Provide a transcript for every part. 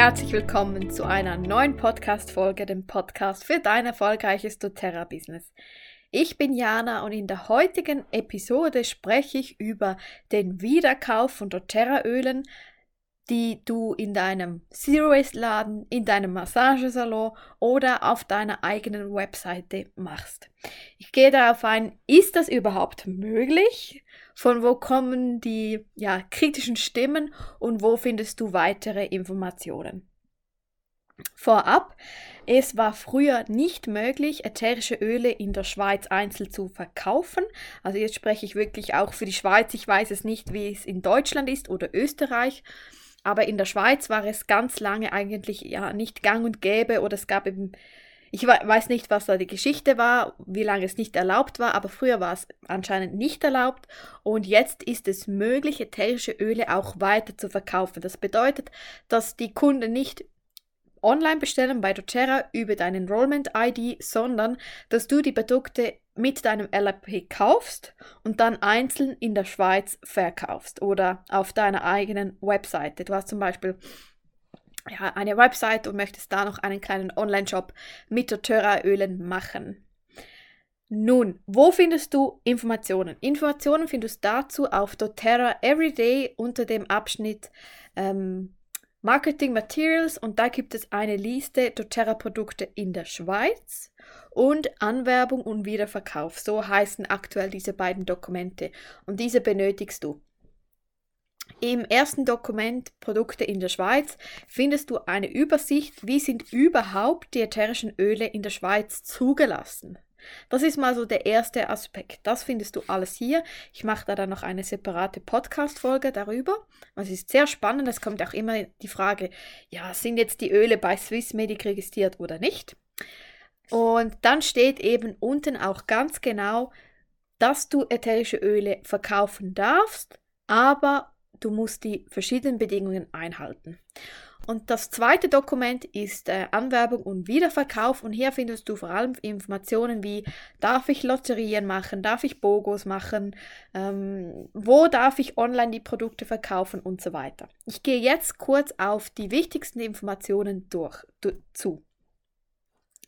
herzlich willkommen zu einer neuen Podcast-Folge, dem Podcast für dein erfolgreiches doTERRA-Business. Ich bin Jana und in der heutigen Episode spreche ich über den Wiederkauf von doTERRA-Ölen, die du in deinem Zero-Waste-Laden, in deinem Massagesalon oder auf deiner eigenen Webseite machst. Ich gehe darauf ein, ist das überhaupt möglich? Von wo kommen die ja, kritischen Stimmen und wo findest du weitere Informationen? Vorab, es war früher nicht möglich, ätherische Öle in der Schweiz einzeln zu verkaufen. Also jetzt spreche ich wirklich auch für die Schweiz. Ich weiß es nicht, wie es in Deutschland ist oder Österreich. Aber in der Schweiz war es ganz lange eigentlich ja nicht gang und gäbe oder es gab eben, ich weiß nicht, was da die Geschichte war, wie lange es nicht erlaubt war, aber früher war es anscheinend nicht erlaubt und jetzt ist es möglich, ätherische Öle auch weiter zu verkaufen. Das bedeutet, dass die Kunden nicht online bestellen bei doTERRA über dein Enrollment-ID, sondern dass du die Produkte mit deinem LRP kaufst und dann einzeln in der Schweiz verkaufst oder auf deiner eigenen Webseite. Du hast zum Beispiel ja, eine Website und möchtest da noch einen kleinen Online-Shop mit doTERRA-Ölen machen. Nun, wo findest du Informationen? Informationen findest du dazu auf doTERRA Everyday unter dem Abschnitt ähm, Marketing Materials und da gibt es eine Liste doTERRA-Produkte in der Schweiz und Anwerbung und Wiederverkauf. So heißen aktuell diese beiden Dokumente und diese benötigst du. Im ersten Dokument Produkte in der Schweiz findest du eine Übersicht, wie sind überhaupt die ätherischen Öle in der Schweiz zugelassen. Das ist mal so der erste Aspekt. Das findest du alles hier. Ich mache da dann noch eine separate Podcast-Folge darüber. Es ist sehr spannend. Es kommt auch immer die Frage, ja, sind jetzt die Öle bei Swissmedic registriert oder nicht? Und dann steht eben unten auch ganz genau, dass du ätherische Öle verkaufen darfst, aber du musst die verschiedenen Bedingungen einhalten. Und das zweite Dokument ist äh, Anwerbung und Wiederverkauf. Und hier findest du vor allem Informationen wie, darf ich Lotterien machen, darf ich Bogos machen, ähm, wo darf ich online die Produkte verkaufen und so weiter. Ich gehe jetzt kurz auf die wichtigsten Informationen durch, du, zu.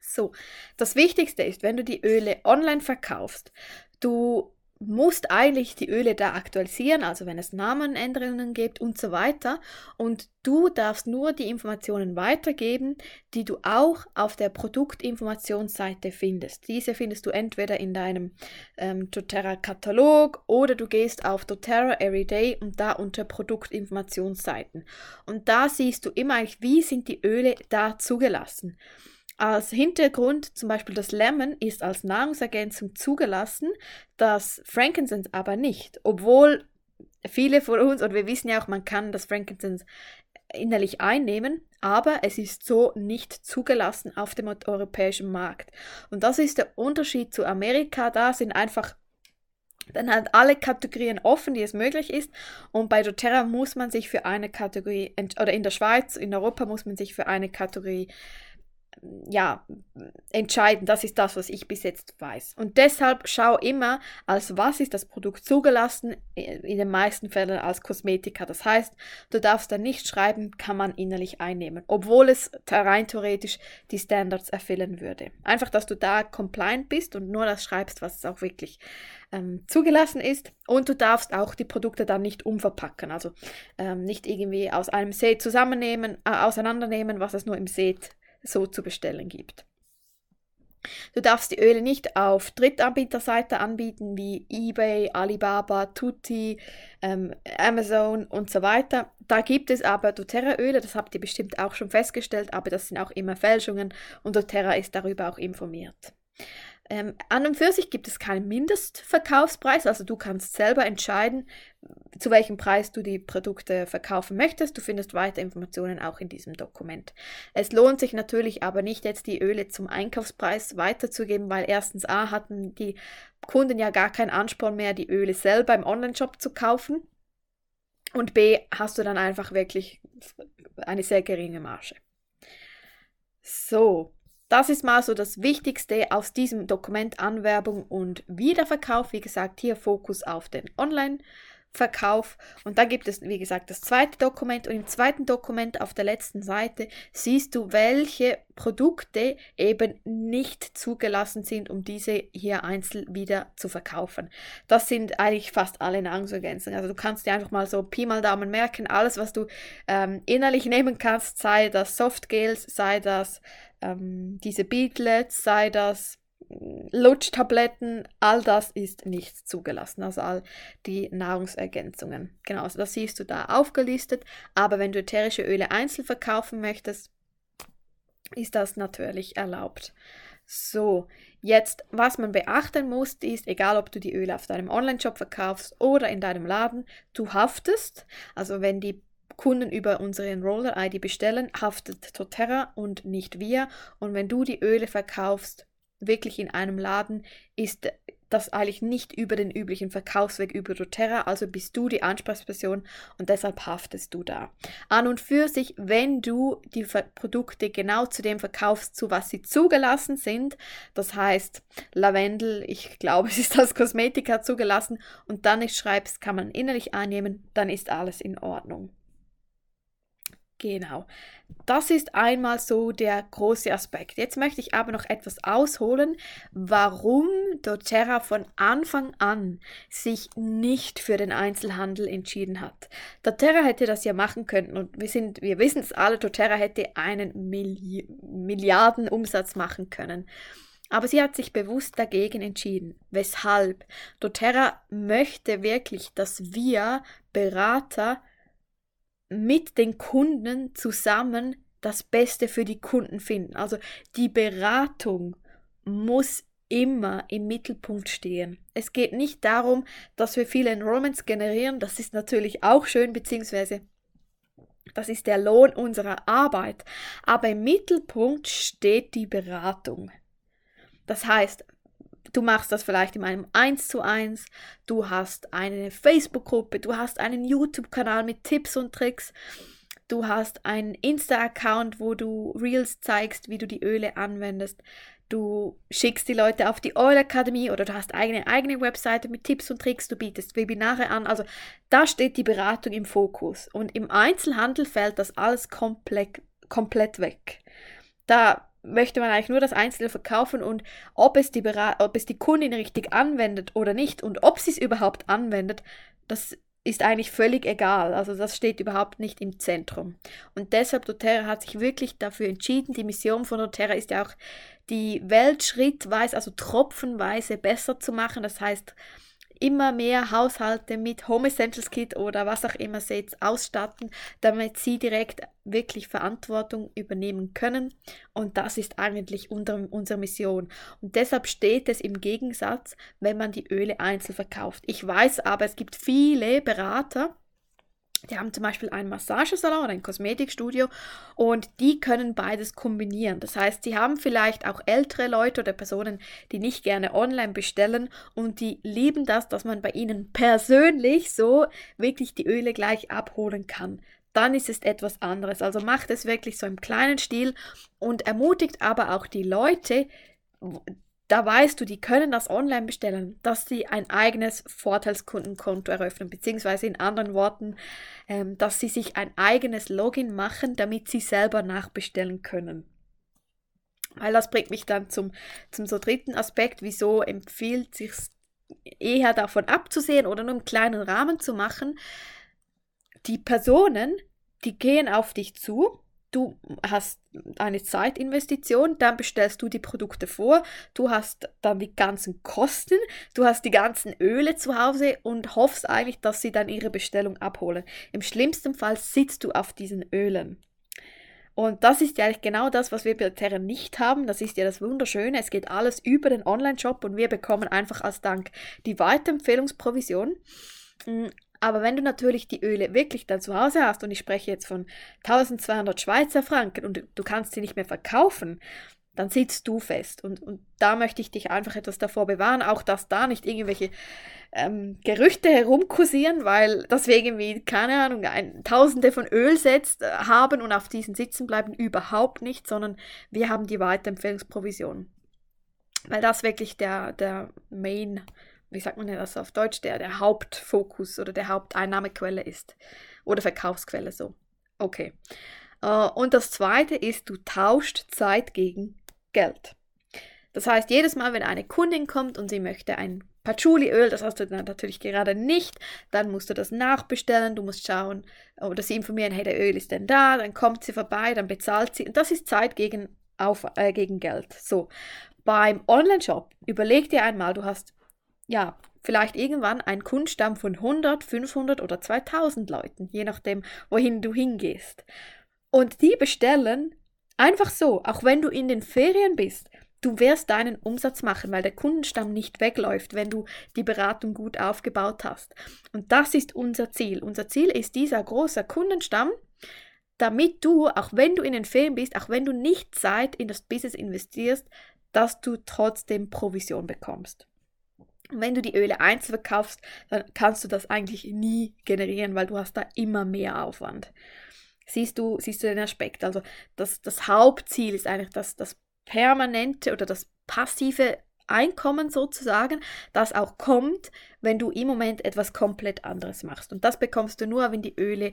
So, das Wichtigste ist, wenn du die Öle online verkaufst, du musst eigentlich die Öle da aktualisieren, also wenn es Namenänderungen gibt und so weiter. Und du darfst nur die Informationen weitergeben, die du auch auf der Produktinformationsseite findest. Diese findest du entweder in deinem ähm, doTERRA-Katalog oder du gehst auf doTERRA Everyday und da unter Produktinformationsseiten. Und da siehst du immer, wie sind die Öle da zugelassen. Als Hintergrund zum Beispiel das Lemon ist als Nahrungsergänzung zugelassen, das Frankincense aber nicht, obwohl viele von uns, und wir wissen ja auch, man kann das Frankincense innerlich einnehmen, aber es ist so nicht zugelassen auf dem europäischen Markt. Und das ist der Unterschied zu Amerika. Da sind einfach dann halt alle Kategorien offen, die es möglich ist. Und bei doTERRA muss man sich für eine Kategorie, oder in der Schweiz, in Europa muss man sich für eine Kategorie ja, entscheiden. Das ist das, was ich bis jetzt weiß. Und deshalb schau immer, als was ist das Produkt zugelassen, in den meisten Fällen als Kosmetika. Das heißt, du darfst dann nicht schreiben, kann man innerlich einnehmen, obwohl es rein theoretisch die Standards erfüllen würde. Einfach, dass du da compliant bist und nur das schreibst, was auch wirklich ähm, zugelassen ist. Und du darfst auch die Produkte dann nicht umverpacken, also ähm, nicht irgendwie aus einem Set zusammennehmen, äh, auseinandernehmen, was es nur im Set so zu bestellen gibt. Du darfst die Öle nicht auf Drittanbieterseite anbieten wie eBay, Alibaba, Tutti, ähm, Amazon und so weiter. Da gibt es aber doTERRA-Öle, das habt ihr bestimmt auch schon festgestellt, aber das sind auch immer Fälschungen und doTERRA ist darüber auch informiert. Ähm, an und für sich gibt es keinen Mindestverkaufspreis, also du kannst selber entscheiden, zu welchem Preis du die Produkte verkaufen möchtest. Du findest weitere Informationen auch in diesem Dokument. Es lohnt sich natürlich aber nicht jetzt die Öle zum Einkaufspreis weiterzugeben, weil erstens A hatten die Kunden ja gar keinen Ansporn mehr, die Öle selber im Onlineshop zu kaufen. Und B hast du dann einfach wirklich eine sehr geringe Marge. So, das ist mal so das Wichtigste aus diesem Dokument Anwerbung und Wiederverkauf. Wie gesagt, hier Fokus auf den Online- Verkauf. Und da gibt es, wie gesagt, das zweite Dokument. Und im zweiten Dokument auf der letzten Seite siehst du, welche Produkte eben nicht zugelassen sind, um diese hier einzeln wieder zu verkaufen. Das sind eigentlich fast alle Nahrungsergänzungen. Also du kannst dir einfach mal so Pi mal Daumen merken, alles, was du ähm, innerlich nehmen kannst, sei das Softgels, sei das ähm, diese Beatlets, sei das Lutschtabletten, all das ist nicht zugelassen, also all die Nahrungsergänzungen. Genau, also das siehst du da aufgelistet, aber wenn du ätherische Öle einzeln verkaufen möchtest, ist das natürlich erlaubt. So, jetzt, was man beachten muss, ist, egal ob du die Öle auf deinem Online-Shop verkaufst oder in deinem Laden, du haftest. Also wenn die Kunden über unsere Enroller-ID bestellen, haftet Toterra und nicht wir. Und wenn du die Öle verkaufst, wirklich in einem Laden, ist das eigentlich nicht über den üblichen Verkaufsweg über doTERRA, also bist du die Ansprechperson und deshalb haftest du da. An und für sich, wenn du die Produkte genau zu dem verkaufst, zu was sie zugelassen sind, das heißt Lavendel, ich glaube, es ist als Kosmetika zugelassen und dann nicht schreibst, kann man innerlich einnehmen, dann ist alles in Ordnung. Genau. Das ist einmal so der große Aspekt. Jetzt möchte ich aber noch etwas ausholen, warum doTERRA von Anfang an sich nicht für den Einzelhandel entschieden hat. doTERRA hätte das ja machen können und wir, wir wissen es alle, doTERRA hätte einen Milli Milliardenumsatz machen können. Aber sie hat sich bewusst dagegen entschieden. Weshalb? doTERRA möchte wirklich, dass wir Berater mit den Kunden zusammen das Beste für die Kunden finden. Also die Beratung muss immer im Mittelpunkt stehen. Es geht nicht darum, dass wir viele Enrollments generieren, das ist natürlich auch schön, beziehungsweise das ist der Lohn unserer Arbeit, aber im Mittelpunkt steht die Beratung. Das heißt, Du machst das vielleicht in einem 1 zu 1, du hast eine Facebook-Gruppe, du hast einen YouTube-Kanal mit Tipps und Tricks, du hast einen Insta-Account, wo du Reels zeigst, wie du die Öle anwendest, du schickst die Leute auf die Oil Akademie oder du hast eigene eigene Webseite mit Tipps und Tricks, du bietest Webinare an. Also da steht die Beratung im Fokus. Und im Einzelhandel fällt das alles komplett, komplett weg. Da möchte man eigentlich nur das Einzelne verkaufen und ob es die, ob es die Kundin richtig anwendet oder nicht und ob sie es überhaupt anwendet, das ist eigentlich völlig egal. Also das steht überhaupt nicht im Zentrum. Und deshalb doTERRA hat sich wirklich dafür entschieden. Die Mission von doTERRA ist ja auch, die Welt schrittweise, also tropfenweise besser zu machen. Das heißt, immer mehr Haushalte mit Home Essentials Kit oder was auch immer sie jetzt ausstatten, damit sie direkt wirklich Verantwortung übernehmen können. Und das ist eigentlich unsere Mission. Und deshalb steht es im Gegensatz, wenn man die Öle einzeln verkauft. Ich weiß aber, es gibt viele Berater, die haben zum Beispiel einen Massagesalon oder ein Kosmetikstudio und die können beides kombinieren. Das heißt, sie haben vielleicht auch ältere Leute oder Personen, die nicht gerne online bestellen und die lieben das, dass man bei ihnen persönlich so wirklich die Öle gleich abholen kann. Dann ist es etwas anderes. Also macht es wirklich so im kleinen Stil und ermutigt aber auch die Leute, da weißt du, die können das online bestellen, dass sie ein eigenes Vorteilskundenkonto eröffnen, beziehungsweise in anderen Worten, ähm, dass sie sich ein eigenes Login machen, damit sie selber nachbestellen können. Weil das bringt mich dann zum, zum so dritten Aspekt, wieso empfiehlt sich eher davon abzusehen oder nur im kleinen Rahmen zu machen. Die Personen, die gehen auf dich zu du hast eine Zeitinvestition, dann bestellst du die Produkte vor, du hast dann die ganzen Kosten, du hast die ganzen Öle zu Hause und hoffst eigentlich, dass sie dann ihre Bestellung abholen. Im schlimmsten Fall sitzt du auf diesen Ölen. Und das ist ja eigentlich genau das, was wir bei Terra nicht haben. Das ist ja das Wunderschöne. Es geht alles über den Online-Shop und wir bekommen einfach als Dank die Weiterempfehlungsprovision. Aber wenn du natürlich die Öle wirklich dann zu Hause hast, und ich spreche jetzt von 1200 Schweizer Franken und du kannst sie nicht mehr verkaufen, dann sitzt du fest. Und, und da möchte ich dich einfach etwas davor bewahren, auch dass da nicht irgendwelche ähm, Gerüchte herumkursieren, weil das wir irgendwie, keine Ahnung, ein, Tausende von Ölsets äh, haben und auf diesen sitzen bleiben, überhaupt nicht, sondern wir haben die Weiterempfehlungsprovision. Weil das wirklich der, der Main wie sagt man das auf Deutsch, der, der Hauptfokus oder der Haupteinnahmequelle ist. Oder Verkaufsquelle so. Okay. Uh, und das zweite ist, du tauscht Zeit gegen Geld. Das heißt, jedes Mal, wenn eine Kundin kommt und sie möchte ein Patchouli-Öl, das hast du natürlich gerade nicht, dann musst du das nachbestellen, du musst schauen oder sie informieren, hey, der Öl ist denn da, dann kommt sie vorbei, dann bezahlt sie. Und das ist Zeit gegen, auf, äh, gegen Geld. So, beim Online-Shop, überleg dir einmal, du hast ja vielleicht irgendwann einen Kundenstamm von 100, 500 oder 2000 Leuten, je nachdem, wohin du hingehst. Und die bestellen einfach so, auch wenn du in den Ferien bist. Du wirst deinen Umsatz machen, weil der Kundenstamm nicht wegläuft, wenn du die Beratung gut aufgebaut hast. Und das ist unser Ziel. Unser Ziel ist dieser große Kundenstamm, damit du, auch wenn du in den Ferien bist, auch wenn du nicht Zeit in das Business investierst, dass du trotzdem Provision bekommst. Und wenn du die Öle einzeln verkaufst, dann kannst du das eigentlich nie generieren, weil du hast da immer mehr Aufwand. Siehst du, siehst du den Aspekt? Also das, das Hauptziel ist eigentlich das, das permanente oder das passive Einkommen sozusagen, das auch kommt, wenn du im Moment etwas komplett anderes machst. Und das bekommst du nur, wenn die Öle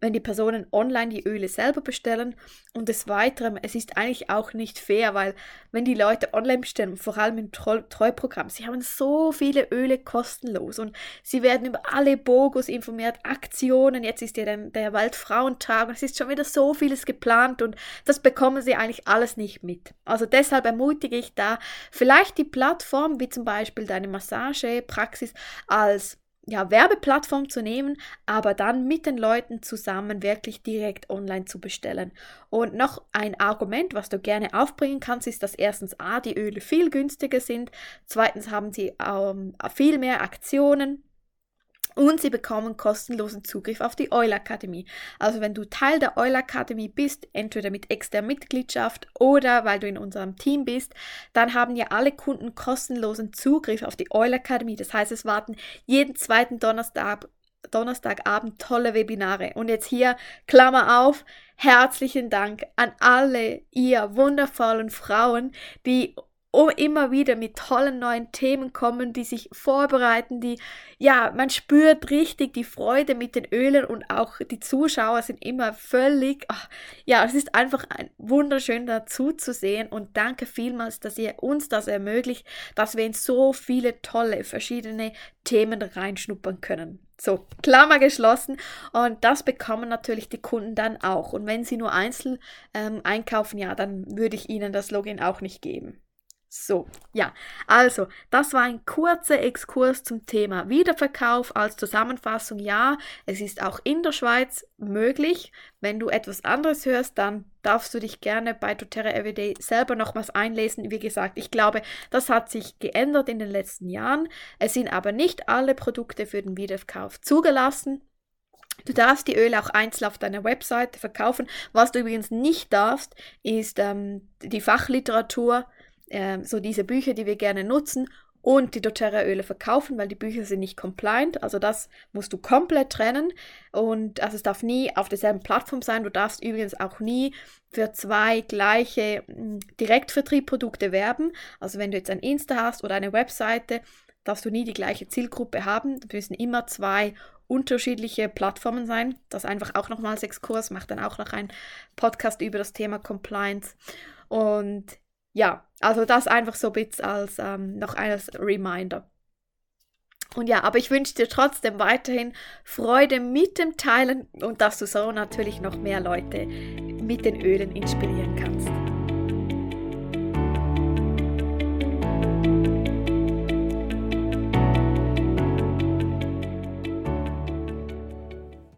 wenn die Personen online die Öle selber bestellen. Und des Weiteren, es ist eigentlich auch nicht fair, weil wenn die Leute online bestellen, vor allem im Treuprogramm, sie haben so viele Öle kostenlos und sie werden über alle Bogus informiert, Aktionen, jetzt ist ja der, der Weltfrauentag und es ist schon wieder so vieles geplant und das bekommen sie eigentlich alles nicht mit. Also deshalb ermutige ich da vielleicht die Plattform, wie zum Beispiel deine Massagepraxis, als ja, Werbeplattform zu nehmen, aber dann mit den Leuten zusammen wirklich direkt online zu bestellen. Und noch ein Argument, was du gerne aufbringen kannst, ist, dass erstens A, die Öle viel günstiger sind, zweitens haben sie ähm, viel mehr Aktionen und sie bekommen kostenlosen Zugriff auf die Oil Akademie. Also wenn du Teil der Oil Akademie bist, entweder mit externer Mitgliedschaft oder weil du in unserem Team bist, dann haben ja alle Kunden kostenlosen Zugriff auf die Oil Akademie. Das heißt, es warten jeden zweiten Donnerstag Donnerstagabend tolle Webinare. Und jetzt hier, Klammer auf, herzlichen Dank an alle ihr wundervollen Frauen, die oh, immer wieder mit tollen neuen Themen kommen, die sich vorbereiten, die, ja, man spürt richtig die Freude mit den Ölen und auch die Zuschauer sind immer völlig, ach, ja, es ist einfach ein wunderschön dazu zu sehen und danke vielmals, dass ihr uns das ermöglicht, dass wir in so viele tolle verschiedene Themen reinschnuppern können. So, Klammer geschlossen. Und das bekommen natürlich die Kunden dann auch. Und wenn sie nur einzeln ähm, einkaufen, ja, dann würde ich ihnen das Login auch nicht geben. So, ja, also, das war ein kurzer Exkurs zum Thema Wiederverkauf als Zusammenfassung. Ja, es ist auch in der Schweiz möglich. Wenn du etwas anderes hörst, dann darfst du dich gerne bei doTERRA Everyday selber nochmals einlesen. Wie gesagt, ich glaube, das hat sich geändert in den letzten Jahren. Es sind aber nicht alle Produkte für den Wiederverkauf zugelassen. Du darfst die Öle auch einzeln auf deiner Webseite verkaufen. Was du übrigens nicht darfst, ist ähm, die Fachliteratur äh, so diese Bücher, die wir gerne nutzen und die doTERRA-Öle verkaufen, weil die Bücher sind nicht compliant. Also das musst du komplett trennen und also es darf nie auf derselben Plattform sein. Du darfst übrigens auch nie für zwei gleiche hm, Direktvertriebprodukte werben. Also wenn du jetzt ein Insta hast oder eine Webseite, darfst du nie die gleiche Zielgruppe haben. Das müssen immer zwei unterschiedliche Plattformen sein. Das einfach auch nochmals Exkurs, macht dann auch noch einen Podcast über das Thema Compliance. Und ja, also das einfach so ein bisschen als ähm, noch als Reminder. Und ja, aber ich wünsche dir trotzdem weiterhin Freude mit dem Teilen und dass du so natürlich noch mehr Leute mit den Ölen inspirieren kannst.